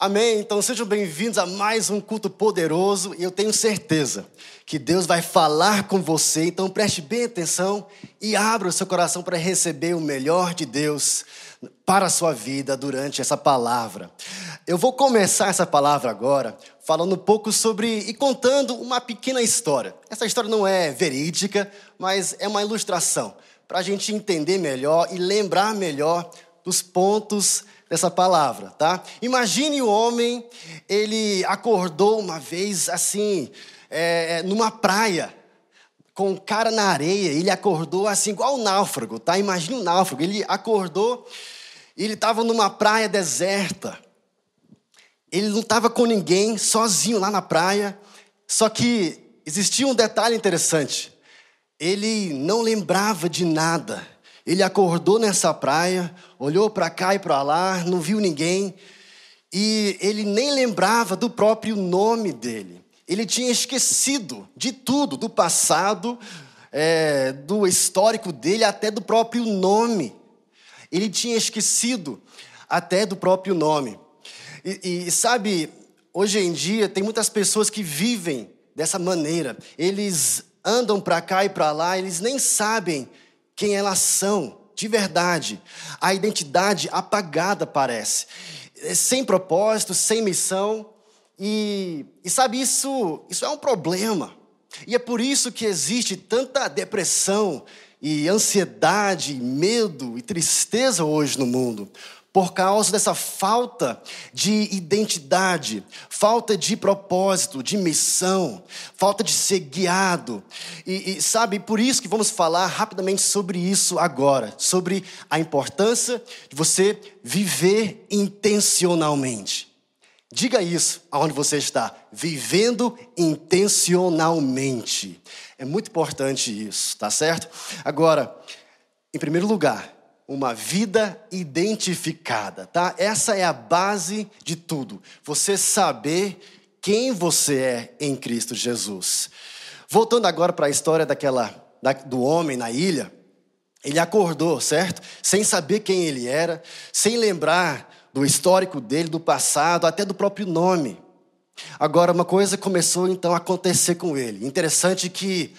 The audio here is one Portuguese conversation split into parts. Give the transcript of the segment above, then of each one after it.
Amém? Então sejam bem-vindos a mais um culto poderoso e eu tenho certeza que Deus vai falar com você, então preste bem atenção e abra o seu coração para receber o melhor de Deus para a sua vida durante essa palavra. Eu vou começar essa palavra agora falando um pouco sobre e contando uma pequena história. Essa história não é verídica, mas é uma ilustração para a gente entender melhor e lembrar melhor dos pontos dessa palavra, tá? Imagine o homem, ele acordou uma vez assim, é, numa praia, com o cara na areia, ele acordou assim, igual um náufrago, tá? Imagine um náufrago, ele acordou, ele estava numa praia deserta, ele não estava com ninguém, sozinho lá na praia, só que existia um detalhe interessante, ele não lembrava de nada, ele acordou nessa praia, olhou para cá e para lá, não viu ninguém, e ele nem lembrava do próprio nome dele. Ele tinha esquecido de tudo, do passado, é, do histórico dele, até do próprio nome. Ele tinha esquecido até do próprio nome. E, e sabe, hoje em dia tem muitas pessoas que vivem dessa maneira. Eles andam para cá e para lá, eles nem sabem quem elas são de verdade. A identidade apagada parece, é sem propósito, sem missão. E, e sabe, isso, isso é um problema. E é por isso que existe tanta depressão e ansiedade, medo e tristeza hoje no mundo por causa dessa falta de identidade, falta de propósito, de missão, falta de ser guiado. E, e, sabe, por isso que vamos falar rapidamente sobre isso agora, sobre a importância de você viver intencionalmente. Diga isso aonde você está, vivendo intencionalmente. É muito importante isso, tá certo? Agora, em primeiro lugar, uma vida identificada, tá? Essa é a base de tudo. Você saber quem você é em Cristo Jesus. Voltando agora para a história daquela da, do homem na ilha, ele acordou, certo? Sem saber quem ele era, sem lembrar do histórico dele, do passado, até do próprio nome. Agora, uma coisa começou então a acontecer com ele. Interessante que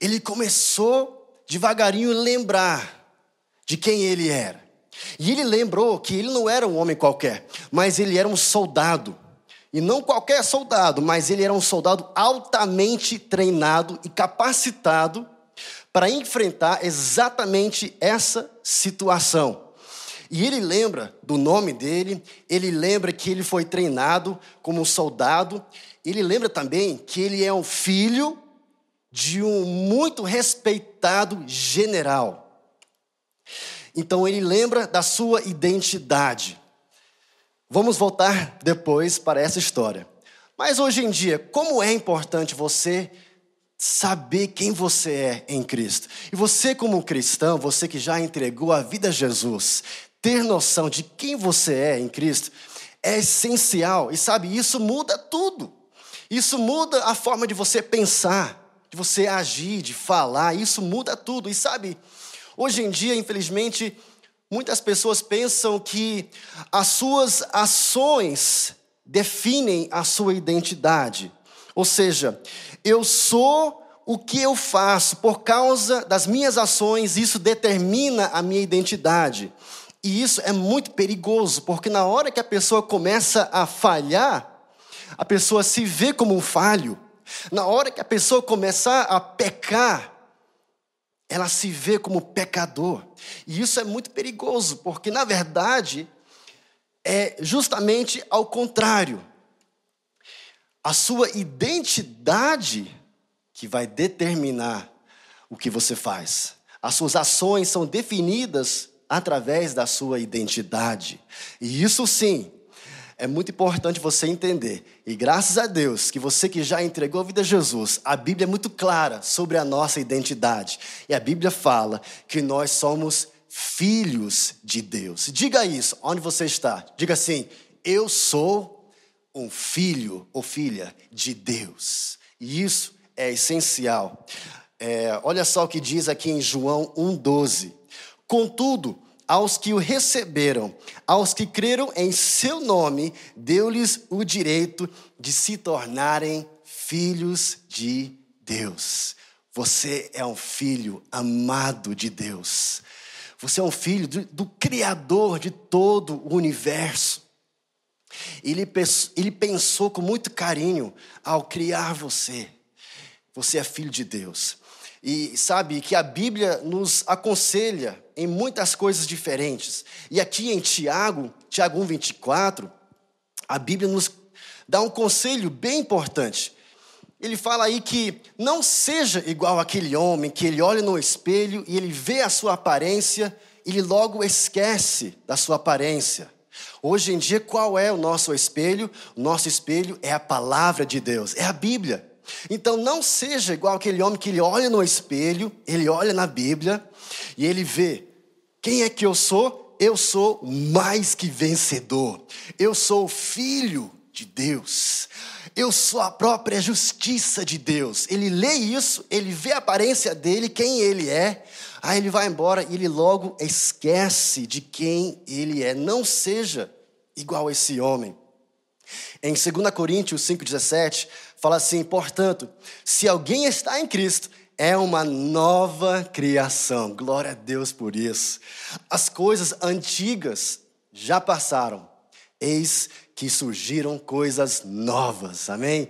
ele começou devagarinho lembrar de quem ele era. E ele lembrou que ele não era um homem qualquer, mas ele era um soldado. E não qualquer soldado, mas ele era um soldado altamente treinado e capacitado para enfrentar exatamente essa situação. E ele lembra do nome dele, ele lembra que ele foi treinado como um soldado, ele lembra também que ele é um filho de um muito respeitado general. Então ele lembra da sua identidade. Vamos voltar depois para essa história. Mas hoje em dia, como é importante você saber quem você é em Cristo. E você, como cristão, você que já entregou a vida a Jesus, ter noção de quem você é em Cristo é essencial. E sabe, isso muda tudo. Isso muda a forma de você pensar, de você agir, de falar. Isso muda tudo. E sabe, Hoje em dia, infelizmente, muitas pessoas pensam que as suas ações definem a sua identidade. Ou seja, eu sou o que eu faço por causa das minhas ações, isso determina a minha identidade. E isso é muito perigoso, porque na hora que a pessoa começa a falhar, a pessoa se vê como um falho. Na hora que a pessoa começar a pecar, ela se vê como pecador. E isso é muito perigoso, porque na verdade é justamente ao contrário. A sua identidade que vai determinar o que você faz. As suas ações são definidas através da sua identidade. E isso sim é muito importante você entender. E graças a Deus que você que já entregou a vida a Jesus, a Bíblia é muito clara sobre a nossa identidade. E a Bíblia fala que nós somos filhos de Deus. Diga isso, onde você está. Diga assim: Eu sou um filho ou filha de Deus. E isso é essencial. É, olha só o que diz aqui em João 1,12. Contudo, aos que o receberam, aos que creram em seu nome, deu-lhes o direito de se tornarem filhos de Deus. Você é um filho amado de Deus. Você é um filho do, do Criador de todo o universo. Ele, ele pensou com muito carinho ao criar você. Você é filho de Deus. E sabe que a Bíblia nos aconselha em muitas coisas diferentes. E aqui em Tiago, Tiago 1:24, a Bíblia nos dá um conselho bem importante. Ele fala aí que não seja igual aquele homem que ele olha no espelho e ele vê a sua aparência, e ele logo esquece da sua aparência. Hoje em dia, qual é o nosso espelho? O nosso espelho é a palavra de Deus, é a Bíblia. Então não seja igual aquele homem que ele olha no espelho, ele olha na Bíblia e ele vê quem é que eu sou? Eu sou mais que vencedor. Eu sou filho de Deus. Eu sou a própria justiça de Deus. Ele lê isso, ele vê a aparência dele, quem ele é, aí ele vai embora e ele logo esquece de quem ele é. Não seja igual a esse homem. Em 2 Coríntios 5,17, fala assim: portanto, se alguém está em Cristo, é uma nova criação. Glória a Deus por isso. As coisas antigas já passaram, eis que surgiram coisas novas. Amém?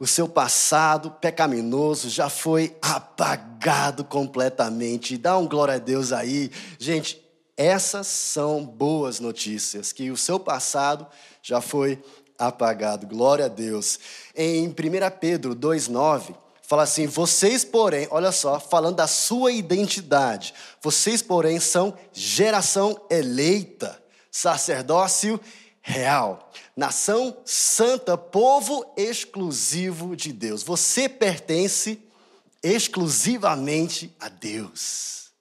O seu passado pecaminoso já foi apagado completamente. Dá um glória a Deus aí. Gente, essas são boas notícias, que o seu passado já foi apagado. Glória a Deus. Em 1 Pedro 2,9, fala assim: vocês, porém, olha só, falando da sua identidade, vocês, porém, são geração eleita, sacerdócio real, nação santa, povo exclusivo de Deus. Você pertence exclusivamente a Deus.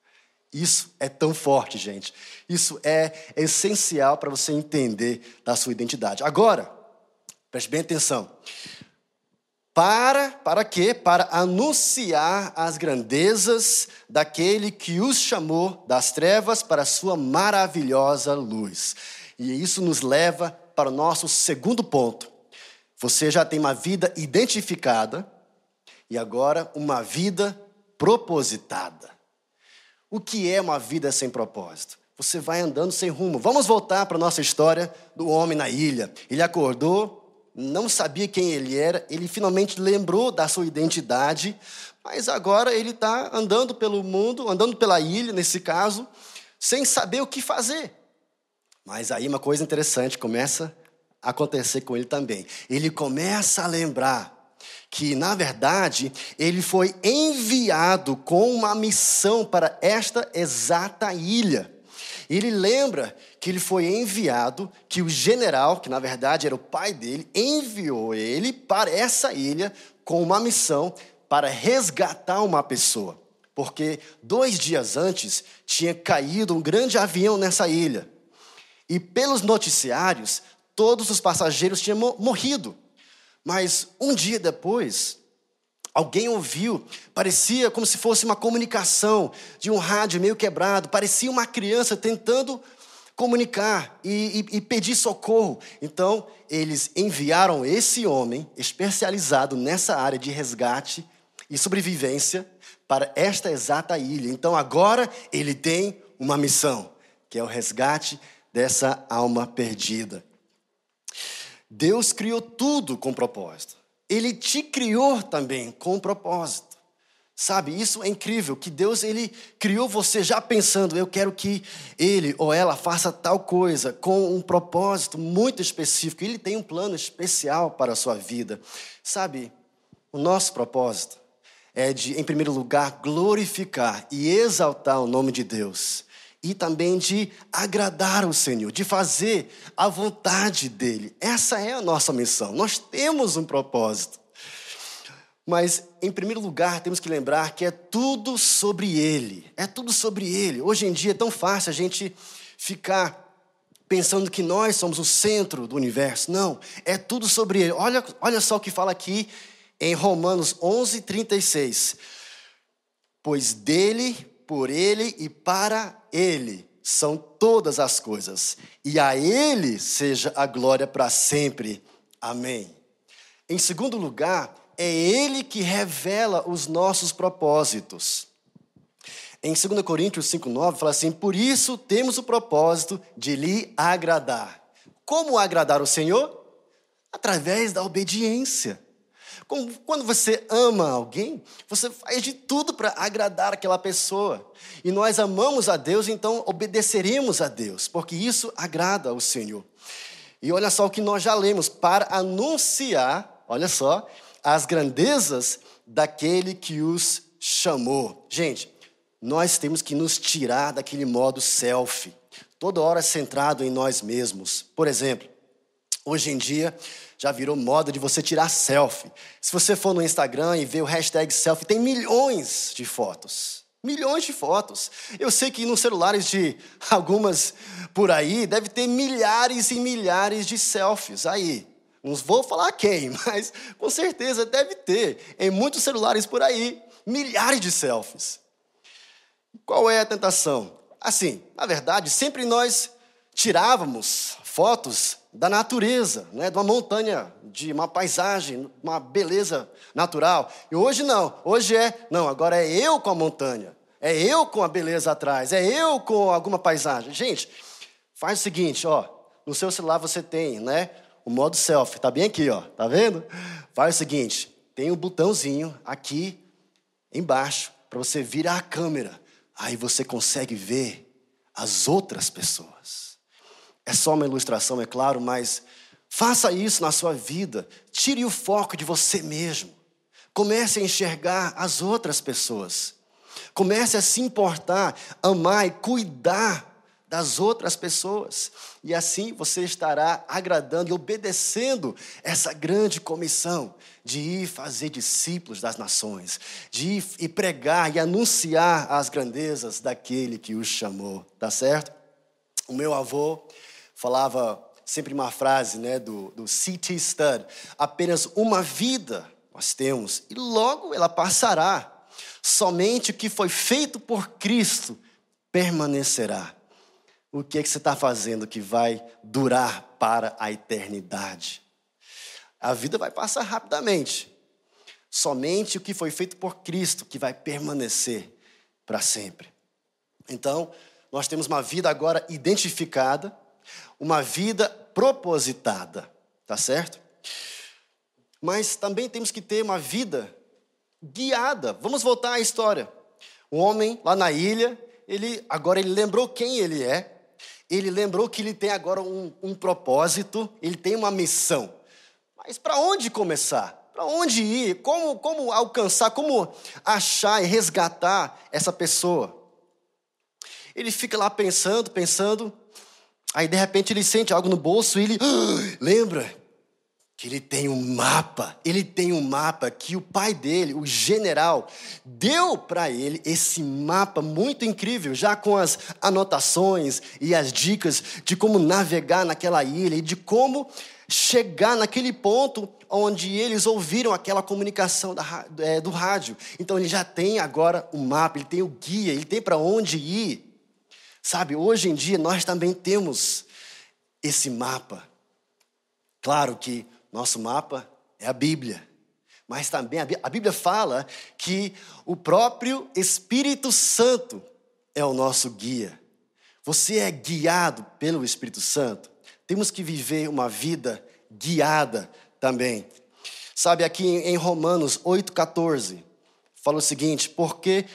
Isso é tão forte, gente. Isso é essencial para você entender da sua identidade. Agora, Preste bem atenção. Para, para quê? Para anunciar as grandezas daquele que os chamou das trevas para a sua maravilhosa luz. E isso nos leva para o nosso segundo ponto. Você já tem uma vida identificada e agora uma vida propositada. O que é uma vida sem propósito? Você vai andando sem rumo. Vamos voltar para a nossa história do homem na ilha. Ele acordou, não sabia quem ele era, ele finalmente lembrou da sua identidade, mas agora ele está andando pelo mundo, andando pela ilha, nesse caso, sem saber o que fazer. Mas aí uma coisa interessante começa a acontecer com ele também. Ele começa a lembrar que, na verdade, ele foi enviado com uma missão para esta exata ilha. Ele lembra que ele foi enviado, que o general, que na verdade era o pai dele, enviou ele para essa ilha com uma missão para resgatar uma pessoa. Porque dois dias antes tinha caído um grande avião nessa ilha. E pelos noticiários, todos os passageiros tinham morrido. Mas um dia depois, Alguém ouviu, parecia como se fosse uma comunicação de um rádio meio quebrado, parecia uma criança tentando comunicar e, e, e, pedir socorro. Então, eles enviaram esse homem especializado nessa área de resgate e sobrevivência para esta exata ilha. Então, agora ele tem uma missão, que é o resgate dessa alma perdida. Deus criou tudo com propósito. Ele te criou também com um propósito. Sabe, isso é incrível, que Deus ele criou você já pensando, eu quero que ele ou ela faça tal coisa com um propósito muito específico. Ele tem um plano especial para a sua vida. Sabe, o nosso propósito é de, em primeiro lugar, glorificar e exaltar o nome de Deus e também de agradar o Senhor, de fazer a vontade dele. Essa é a nossa missão. Nós temos um propósito. Mas, em primeiro lugar, temos que lembrar que é tudo sobre Ele. É tudo sobre Ele. Hoje em dia é tão fácil a gente ficar pensando que nós somos o centro do universo. Não, é tudo sobre Ele. Olha, olha só o que fala aqui em Romanos 11, 36. Pois dele, por Ele e para ele são todas as coisas, e a Ele seja a glória para sempre. Amém. Em segundo lugar, é Ele que revela os nossos propósitos. Em 2 Coríntios 5,9 fala assim: Por isso temos o propósito de lhe agradar. Como agradar o Senhor? Através da obediência. Quando você ama alguém, você faz de tudo para agradar aquela pessoa. E nós amamos a Deus, então obedeceremos a Deus, porque isso agrada ao Senhor. E olha só o que nós já lemos: para anunciar, olha só, as grandezas daquele que os chamou. Gente, nós temos que nos tirar daquele modo selfie, toda hora centrado em nós mesmos. Por exemplo, hoje em dia, já virou moda de você tirar selfie. Se você for no Instagram e ver o hashtag selfie, tem milhões de fotos. Milhões de fotos. Eu sei que nos celulares de algumas por aí deve ter milhares e milhares de selfies aí. Não vou falar quem, mas com certeza deve ter em muitos celulares por aí milhares de selfies. Qual é a tentação? Assim, na verdade, sempre nós tirávamos fotos da natureza, né, de uma montanha, de uma paisagem, uma beleza natural. E hoje não, hoje é, não, agora é eu com a montanha, é eu com a beleza atrás, é eu com alguma paisagem. Gente, faz o seguinte, ó, no seu celular você tem, né, o modo selfie, tá bem aqui, ó, tá vendo? Faz o seguinte, tem um botãozinho aqui embaixo para você virar a câmera. Aí você consegue ver as outras pessoas. É só uma ilustração, é claro, mas faça isso na sua vida. Tire o foco de você mesmo. Comece a enxergar as outras pessoas. Comece a se importar, amar e cuidar das outras pessoas. E assim você estará agradando e obedecendo essa grande comissão de ir fazer discípulos das nações, de ir e pregar e anunciar as grandezas daquele que os chamou. Tá certo? O meu avô, falava sempre uma frase né, do, do C.T. Studd: apenas uma vida nós temos e logo ela passará. Somente o que foi feito por Cristo permanecerá. O que é que você está fazendo que vai durar para a eternidade? A vida vai passar rapidamente. Somente o que foi feito por Cristo que vai permanecer para sempre. Então, nós temos uma vida agora identificada uma vida propositada, tá certo? Mas também temos que ter uma vida guiada. Vamos voltar à história. O homem lá na ilha, ele agora ele lembrou quem ele é. Ele lembrou que ele tem agora um, um propósito, ele tem uma missão. Mas para onde começar? Para onde ir? Como, como alcançar? Como achar e resgatar essa pessoa? Ele fica lá pensando, pensando, Aí de repente ele sente algo no bolso e ele ah, lembra que ele tem um mapa. Ele tem um mapa que o pai dele, o general, deu para ele esse mapa muito incrível, já com as anotações e as dicas de como navegar naquela ilha e de como chegar naquele ponto onde eles ouviram aquela comunicação da, é, do rádio. Então ele já tem agora o mapa, ele tem o guia, ele tem para onde ir. Sabe, hoje em dia nós também temos esse mapa. Claro que nosso mapa é a Bíblia, mas também a Bíblia fala que o próprio Espírito Santo é o nosso guia. Você é guiado pelo Espírito Santo. Temos que viver uma vida guiada também. Sabe, aqui em Romanos 8,14, fala o seguinte: porque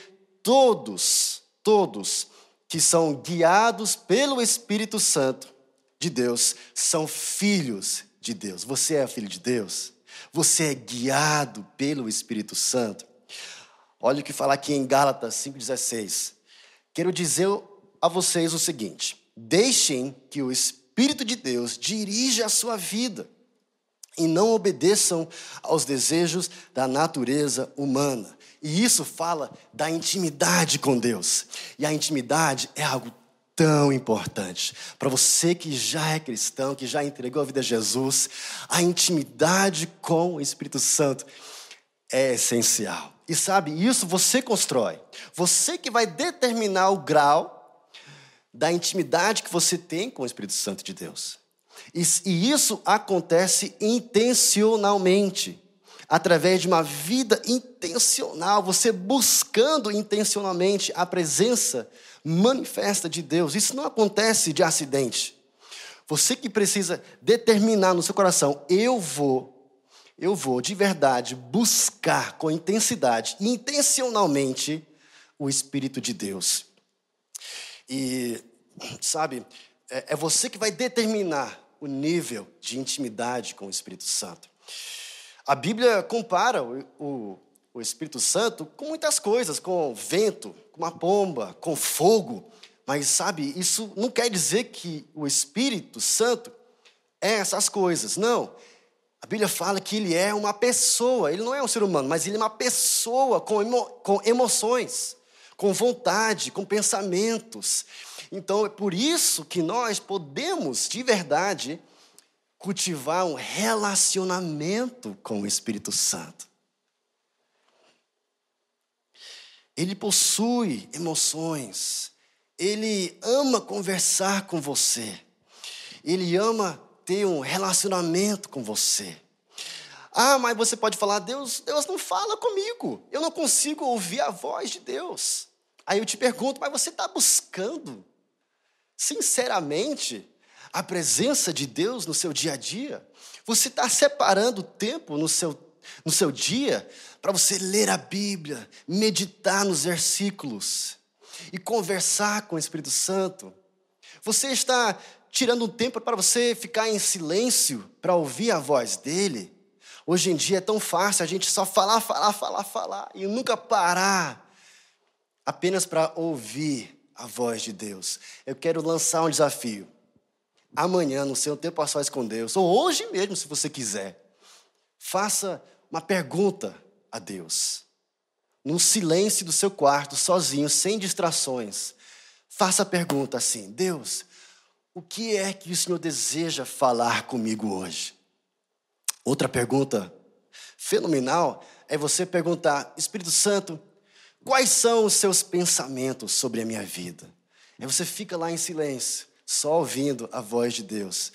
todos, todos que são guiados pelo Espírito Santo de Deus, são filhos de Deus. Você é filho de Deus? Você é guiado pelo Espírito Santo? Olha o que fala aqui em Gálatas 5,16. Quero dizer a vocês o seguinte: deixem que o Espírito de Deus dirija a sua vida e não obedeçam aos desejos da natureza humana. E isso fala da intimidade com Deus. E a intimidade é algo tão importante. Para você que já é cristão, que já entregou a vida a Jesus, a intimidade com o Espírito Santo é essencial. E sabe, isso você constrói. Você que vai determinar o grau da intimidade que você tem com o Espírito Santo de Deus. E, isso acontece intencionalmente, através de uma vida intencional, você buscando intencionalmente a presença manifesta de Deus. Isso não acontece de acidente. Você que precisa determinar no seu coração, eu vou, eu vou de verdade buscar com intensidade intencionalmente o Espírito de Deus. E, sabe, é, é você que vai determinar o nível de intimidade com o Espírito Santo. A Bíblia compara o, o, o Espírito Santo com muitas coisas, com vento, com uma pomba, com fogo. Mas sabe, isso não quer dizer que o Espírito Santo é essas coisas. Não. A Bíblia fala que ele é uma pessoa, ele não é um ser humano, mas ele é uma pessoa com, emo, com emoções, com vontade, com pensamentos. Então é por isso que nós podemos, de verdade, cultivar um relacionamento com o Espírito Santo. Ele possui emoções, ele ama conversar com você, ele ama ter um relacionamento com você. Ah, mas você pode falar, Deus, Deus não fala comigo, eu não consigo ouvir a voz de Deus. Aí eu te pergunto, mas você está buscando, sinceramente, a presença de Deus no seu dia a dia? Você está separando tempo no seu, no seu dia para você ler a Bíblia, meditar nos versículos e conversar com o Espírito Santo? Você está tirando um tempo para você ficar em silêncio para ouvir a voz dele? Hoje em dia é tão fácil a gente só falar, falar, falar, falar e nunca parar apenas para ouvir a voz de Deus. Eu quero lançar um desafio. Amanhã, no seu tempo a sós com Deus, ou hoje mesmo, se você quiser, faça uma pergunta a Deus no silêncio do seu quarto, sozinho, sem distrações, faça a pergunta assim: Deus, o que é que o Senhor deseja falar comigo hoje? Outra pergunta fenomenal é você perguntar: Espírito Santo, quais são os seus pensamentos sobre a minha vida? Aí você fica lá em silêncio, só ouvindo a voz de Deus.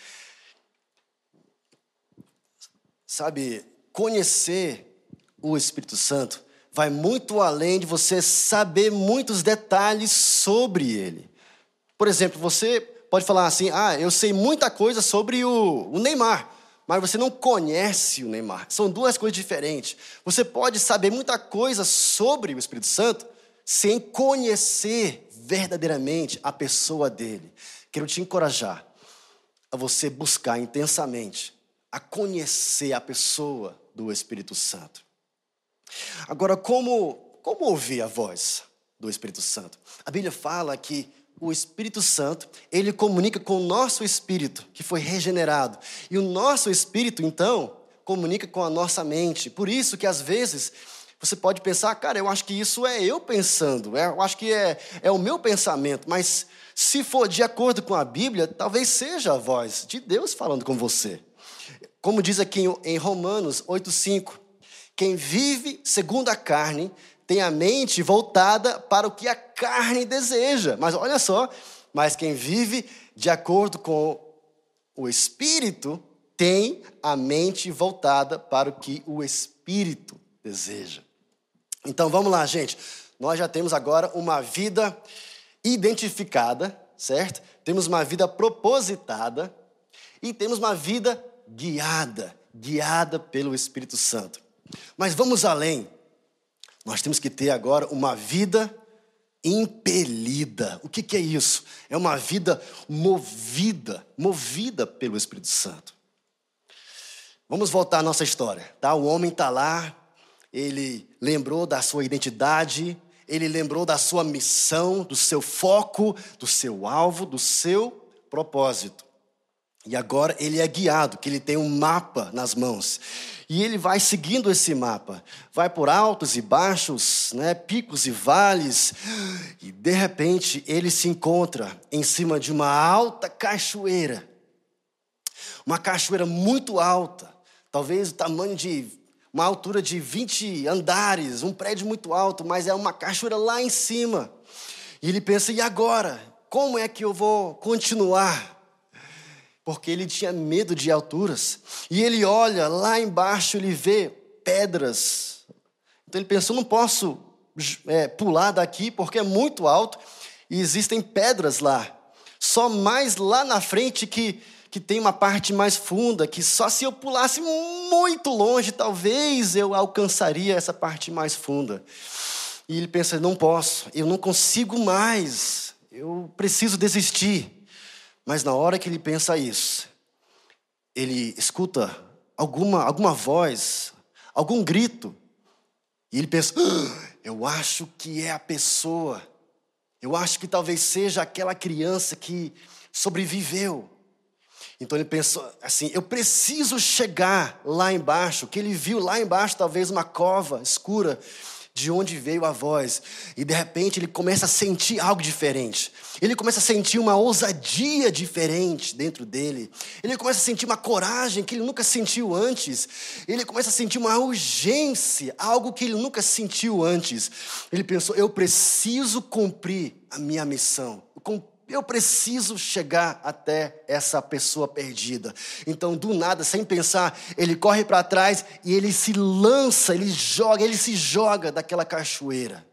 Sabe, conhecer o Espírito Santo vai muito além de você saber muitos detalhes sobre ele. Por exemplo, você pode falar assim: ah, eu sei muita coisa sobre o, o Neymar, mas você não conhece o Neymar. São duas coisas diferentes. Você pode saber muita coisa sobre o Espírito Santo sem conhecer verdadeiramente a pessoa dele. Quero te encorajar a você buscar intensamente a conhecer a pessoa do Espírito Santo. Agora, como, como ouvir a voz do Espírito Santo? A Bíblia fala que o Espírito Santo, ele comunica com o nosso espírito, que foi regenerado. E o nosso espírito, então, comunica com a nossa mente. Por isso que às vezes você pode pensar, cara, eu acho que isso é eu pensando, é, eu acho que é, é o meu pensamento, mas se for de acordo com a Bíblia, talvez seja a voz de Deus falando com você. Como diz aqui em Romanos 8,5, quem vive segundo a carne tem a mente voltada para o que a carne deseja. Mas olha só, mas quem vive de acordo com o espírito tem a mente voltada para o que o espírito deseja. Então vamos lá, gente. Nós já temos agora uma vida identificada, certo? Temos uma vida propositada e temos uma vida guiada, guiada pelo Espírito Santo. Mas vamos além. Nós temos que ter agora uma vida impelida. O que, que é isso? É uma vida movida, movida pelo Espírito Santo. Vamos voltar à nossa história, tá? O homem está lá, ele lembrou da sua identidade, ele lembrou da sua missão, do seu foco, do seu alvo, do seu propósito. E agora ele é guiado, que ele tem um mapa nas mãos. E ele vai seguindo esse mapa, vai por altos e baixos, né, picos e vales, e de repente ele se encontra em cima de uma alta cachoeira. Uma cachoeira muito alta, talvez o tamanho de uma altura de 20 andares, um prédio muito alto, mas é uma cachoeira lá em cima. E ele pensa: e agora? como é que eu vou continuar? Porque ele tinha medo de alturas. E ele olha lá embaixo, ele vê pedras. Então ele pensou: não posso é, pular daqui porque é muito alto e existem pedras lá. Só mais lá na frente que, que tem uma parte mais funda, que só se eu pulasse muito longe, talvez eu alcançaria essa parte mais funda. E ele pensa: não posso, eu não consigo mais, eu preciso desistir. Mas na hora que ele pensa isso, ele escuta alguma, alguma voz, algum grito, e ele pensa: ah, eu acho que é a pessoa, eu acho que talvez seja aquela criança que sobreviveu. Então ele pensou assim: eu preciso chegar lá embaixo, que ele viu lá embaixo talvez uma cova escura de onde veio a voz. E de repente ele começa a sentir algo diferente. Ele começa a sentir uma ousadia diferente dentro dele. Ele começa a sentir uma coragem que ele nunca sentiu antes. Ele começa a sentir uma urgência, algo que ele nunca sentiu antes. Ele pensou: eu preciso cumprir a minha missão. Eu preciso chegar até essa pessoa perdida. Então, do nada, sem pensar, ele corre para trás e ele se lança, ele joga, ele se joga daquela cachoeira,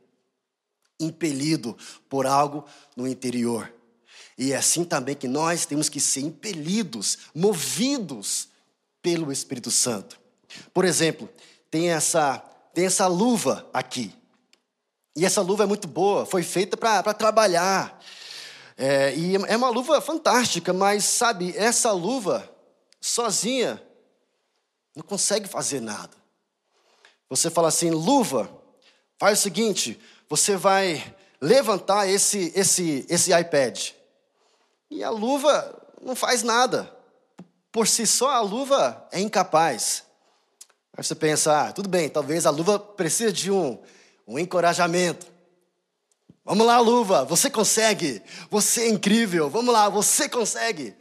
impelido por algo no interior. E é assim também que nós temos que ser impelidos, movidos pelo Espírito Santo. Por exemplo, tem essa, tem essa luva aqui. E essa luva é muito boa, foi feita para trabalhar. É, e é uma luva fantástica, mas sabe, essa luva sozinha não consegue fazer nada. Você fala assim, luva, faz o seguinte, você vai levantar esse, esse, esse iPad. E a luva não faz nada. Por si só, a luva é incapaz. Aí você pensa, ah, tudo bem, talvez a luva precise de um, um encorajamento. Vamos lá, luva, você consegue. Você é incrível. Vamos lá, você consegue.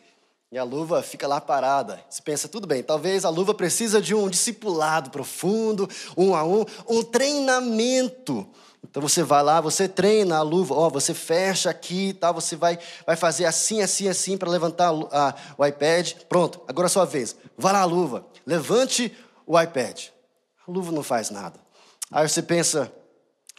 E a luva fica lá parada. Você pensa, tudo bem, talvez a luva precisa de um discipulado profundo, um a um, um treinamento. Então você vai lá, você treina a luva, ó, você fecha aqui, tá? Você vai, vai fazer assim, assim, assim para levantar a, a, o iPad. Pronto, agora é a sua vez. Vai lá, luva, levante o iPad. A luva não faz nada. Aí você pensa,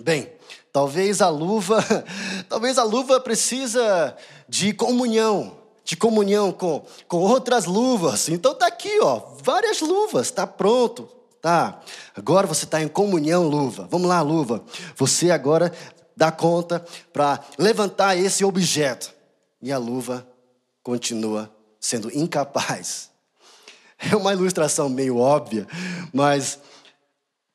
bem, Talvez a luva, talvez a luva precisa de comunhão, de comunhão com, com outras luvas. Então tá aqui, ó, várias luvas, tá pronto, tá. Agora você está em comunhão, luva. Vamos lá, luva. Você agora dá conta para levantar esse objeto. E a luva continua sendo incapaz. É uma ilustração meio óbvia, mas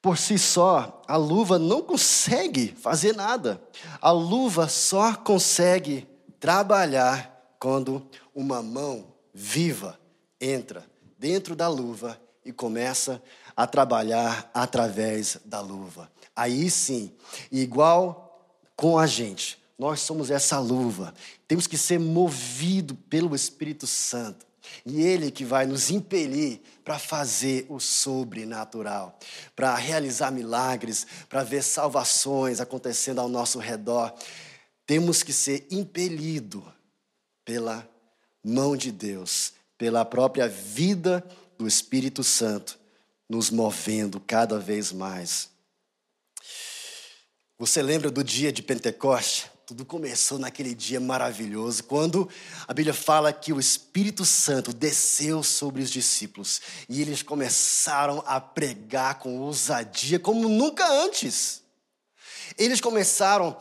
por si só, a luva não consegue fazer nada. A luva só consegue trabalhar quando uma mão viva entra dentro da luva e começa a trabalhar através da luva. Aí sim, igual com a gente, nós somos essa luva. Temos que ser movido pelo Espírito Santo. E Ele que vai nos impelir para fazer o sobrenatural, para realizar milagres, para ver salvações acontecendo ao nosso redor. Temos que ser impelidos pela mão de Deus, pela própria vida do Espírito Santo, nos movendo cada vez mais. Você lembra do dia de Pentecoste? Tudo começou naquele dia maravilhoso, quando a Bíblia fala que o Espírito Santo desceu sobre os discípulos e eles começaram a pregar com ousadia como nunca antes. Eles começaram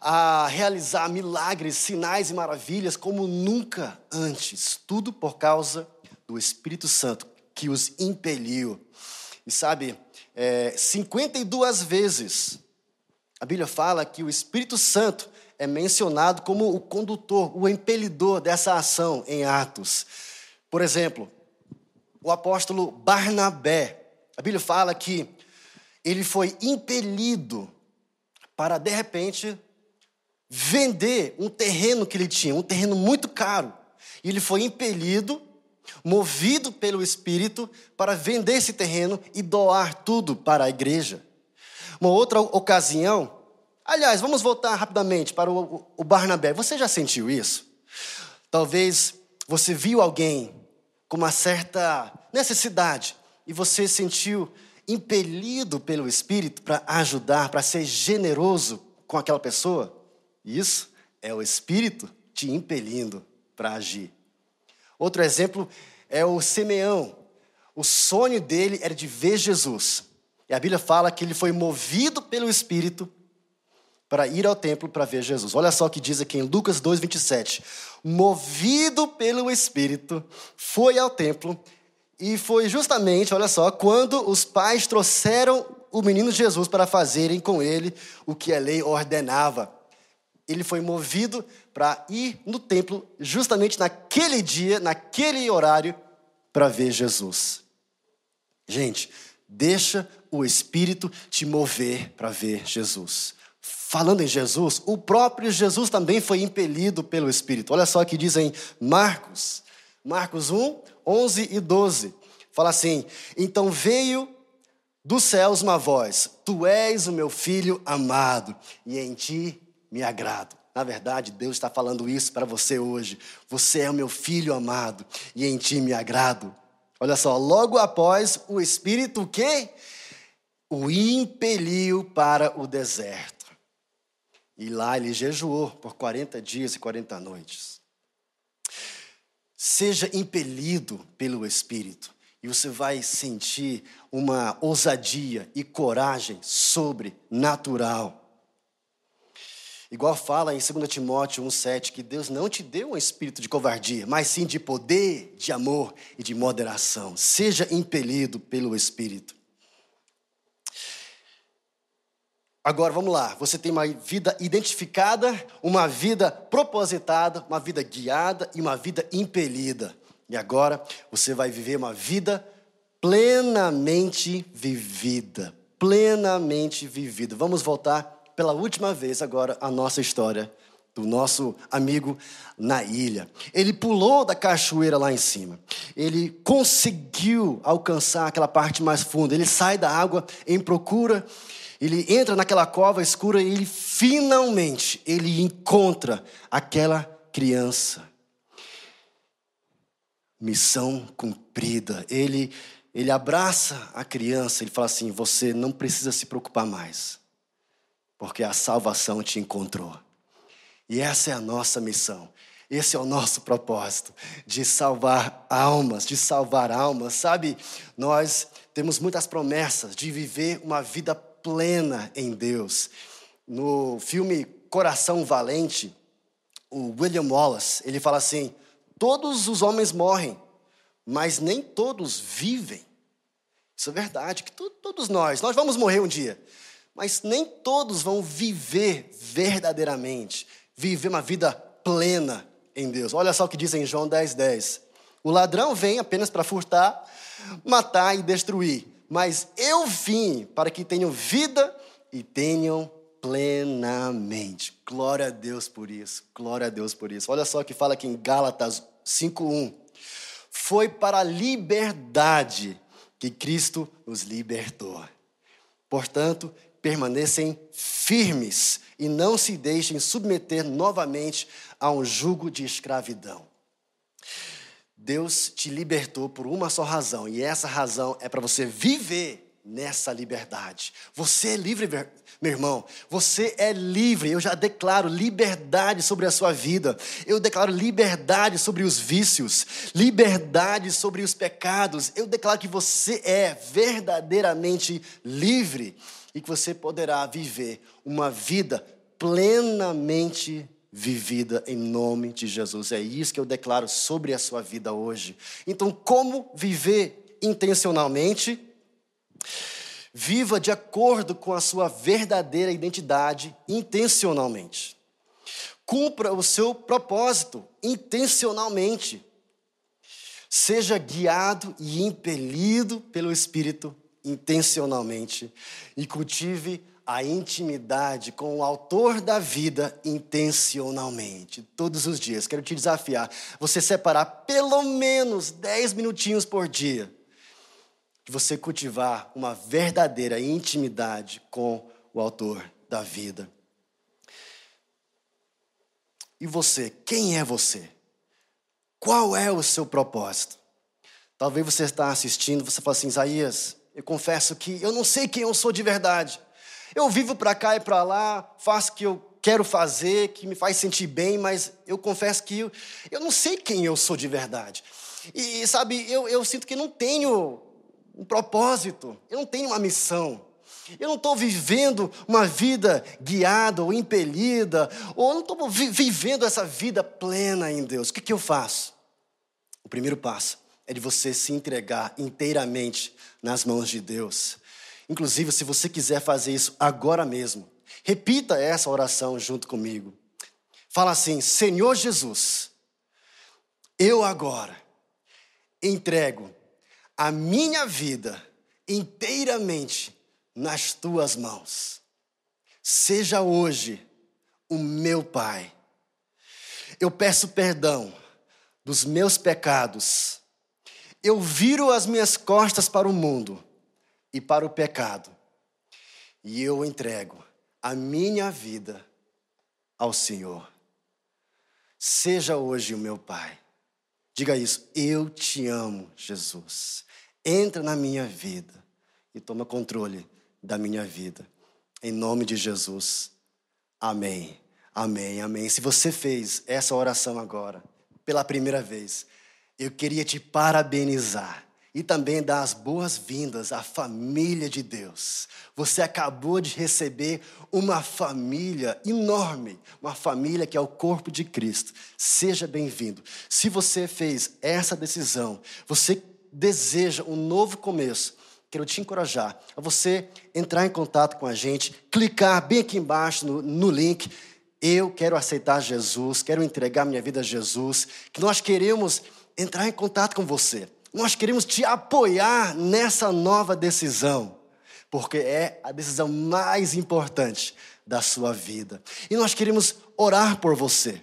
a realizar milagres, sinais e maravilhas como nunca antes. Tudo por causa do Espírito Santo que os impeliu. E sabe, é, 52 vezes a Bíblia fala que o Espírito Santo é mencionado como o condutor, o impelidor dessa ação em Atos. Por exemplo, o apóstolo Barnabé, a Bíblia fala que ele foi impelido para, de repente, vender um terreno que ele tinha, um terreno muito caro. E ele foi impelido, movido pelo Espírito, para vender esse terreno e doar tudo para a igreja. Uma outra ocasião, Aliás, vamos voltar rapidamente para o, o Barnabé. Você já sentiu isso? Talvez você viu alguém com uma certa necessidade e você sentiu impelido pelo Espírito para ajudar, para ser generoso com aquela pessoa. Isso é o Espírito te impelindo para agir. Outro exemplo é o Simeão. O sonho dele era de ver Jesus. E a Bíblia fala que ele foi movido pelo Espírito para ir ao templo para ver Jesus. Olha só o que diz aqui em Lucas 2:27. Movido pelo Espírito, foi ao templo e foi justamente, olha só, quando os pais trouxeram o menino Jesus para fazerem com ele o que a lei ordenava. Ele foi movido para ir no templo justamente naquele dia, naquele horário, para ver Jesus. Gente, deixa o Espírito te mover para ver Jesus. Falando em Jesus, o próprio Jesus também foi impelido pelo Espírito. Olha só o que diz em Marcos, Marcos 1, 11 e 12. Fala assim: Então veio dos céus uma voz: Tu és o meu filho amado, e em ti me agrado. Na verdade, Deus está falando isso para você hoje. Você é o meu filho amado, e em ti me agrado. Olha só, logo após o Espírito o quê? O impeliu para o deserto e lá ele jejuou por 40 dias e 40 noites. Seja impelido pelo Espírito e você vai sentir uma ousadia e coragem sobrenatural. Igual fala em 2 Timóteo 1,7 que Deus não te deu um espírito de covardia, mas sim de poder, de amor e de moderação. Seja impelido pelo Espírito. Agora vamos lá, você tem uma vida identificada, uma vida propositada, uma vida guiada e uma vida impelida. E agora você vai viver uma vida plenamente vivida. Plenamente vivida. Vamos voltar pela última vez agora a nossa história do nosso amigo na ilha. Ele pulou da cachoeira lá em cima. Ele conseguiu alcançar aquela parte mais funda. Ele sai da água em procura ele entra naquela cova escura e ele finalmente ele encontra aquela criança. Missão cumprida. Ele ele abraça a criança, ele fala assim: "Você não precisa se preocupar mais, porque a salvação te encontrou". E essa é a nossa missão. Esse é o nosso propósito, de salvar almas, de salvar almas. Sabe, nós temos muitas promessas de viver uma vida plena em Deus. No filme Coração Valente, o William Wallace, ele fala assim: todos os homens morrem, mas nem todos vivem. Isso é verdade, que todos nós, nós vamos morrer um dia, mas nem todos vão viver verdadeiramente, viver uma vida plena em Deus. Olha só o que diz em João 10, 10. O ladrão vem apenas para furtar, matar e destruir mas eu vim para que tenham vida e tenham plenamente. Glória a Deus por isso. Glória a Deus por isso. Olha só o que fala aqui em Gálatas 5:1. Foi para a liberdade que Cristo nos libertou. Portanto, permanecem firmes e não se deixem submeter novamente a um jugo de escravidão. Deus te libertou por uma só razão, e essa razão é para você viver nessa liberdade. Você é livre, meu irmão. Você é livre. Eu já declaro liberdade sobre a sua vida. Eu declaro liberdade sobre os vícios, liberdade sobre os pecados. Eu declaro que você é verdadeiramente livre e que você poderá viver uma vida plenamente vivida em nome de Jesus. É isso que eu declaro sobre a sua vida hoje. Então, como viver intencionalmente? Viva de acordo com a sua verdadeira identidade intencionalmente. Cumpra o seu propósito intencionalmente. Seja guiado e impelido pelo Espírito intencionalmente e cultive a intimidade com o autor da vida intencionalmente, todos os dias. Quero te desafiar, você separar pelo menos 10 minutinhos por dia, de você cultivar uma verdadeira intimidade com o autor da vida. E você, quem é você? Qual é o seu propósito? Talvez você está assistindo, você fala assim, Isaías, eu confesso que eu não sei quem eu sou de verdade. Eu vivo para cá e para lá, faço o que eu quero fazer, que me faz sentir bem, mas eu confesso que eu, eu não sei quem eu sou de verdade. E, sabe, eu, eu sinto que não tenho um propósito, eu não tenho uma missão. Eu não estou vivendo uma vida guiada ou impelida, ou não estou vi vivendo essa vida plena em Deus. O que, que eu faço? O primeiro passo é de você se entregar inteiramente nas mãos de Deus. Inclusive, se você quiser fazer isso agora mesmo, repita essa oração junto comigo. Fala assim: Senhor Jesus, eu agora entrego a minha vida inteiramente nas tuas mãos. Seja hoje o meu Pai. Eu peço perdão dos meus pecados. Eu viro as minhas costas para o mundo e para o pecado. E eu entrego a minha vida ao Senhor. Seja hoje o meu Pai. Diga isso, eu te amo, Jesus. Entra na minha vida e toma controle da minha vida. Em nome de Jesus. Amém. Amém. Amém. Se você fez essa oração agora, pela primeira vez, eu queria te parabenizar e também dar as boas-vindas à família de Deus. Você acabou de receber uma família enorme, uma família que é o corpo de Cristo. Seja bem-vindo. Se você fez essa decisão, você deseja um novo começo, quero te encorajar a você entrar em contato com a gente, clicar bem aqui embaixo no, no link. Eu quero aceitar Jesus, quero entregar minha vida a Jesus, que nós queremos entrar em contato com você. Nós queremos te apoiar nessa nova decisão, porque é a decisão mais importante da sua vida. E nós queremos orar por você,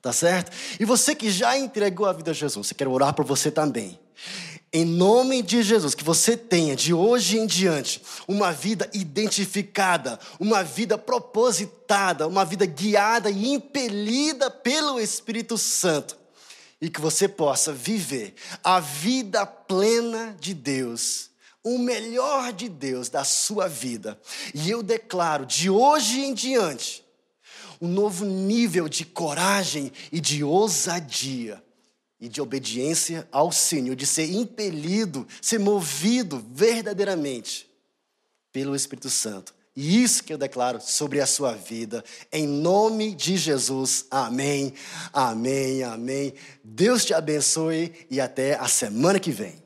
tá certo? E você que já entregou a vida a Jesus, eu quero orar por você também. Em nome de Jesus, que você tenha de hoje em diante uma vida identificada, uma vida propositada, uma vida guiada e impelida pelo Espírito Santo e que você possa viver a vida plena de Deus, o melhor de Deus da sua vida. E eu declaro de hoje em diante um novo nível de coragem e de ousadia e de obediência ao Senhor, de ser impelido, ser movido verdadeiramente pelo Espírito Santo e isso que eu declaro sobre a sua vida, em nome de Jesus. Amém, amém, amém. Deus te abençoe e até a semana que vem.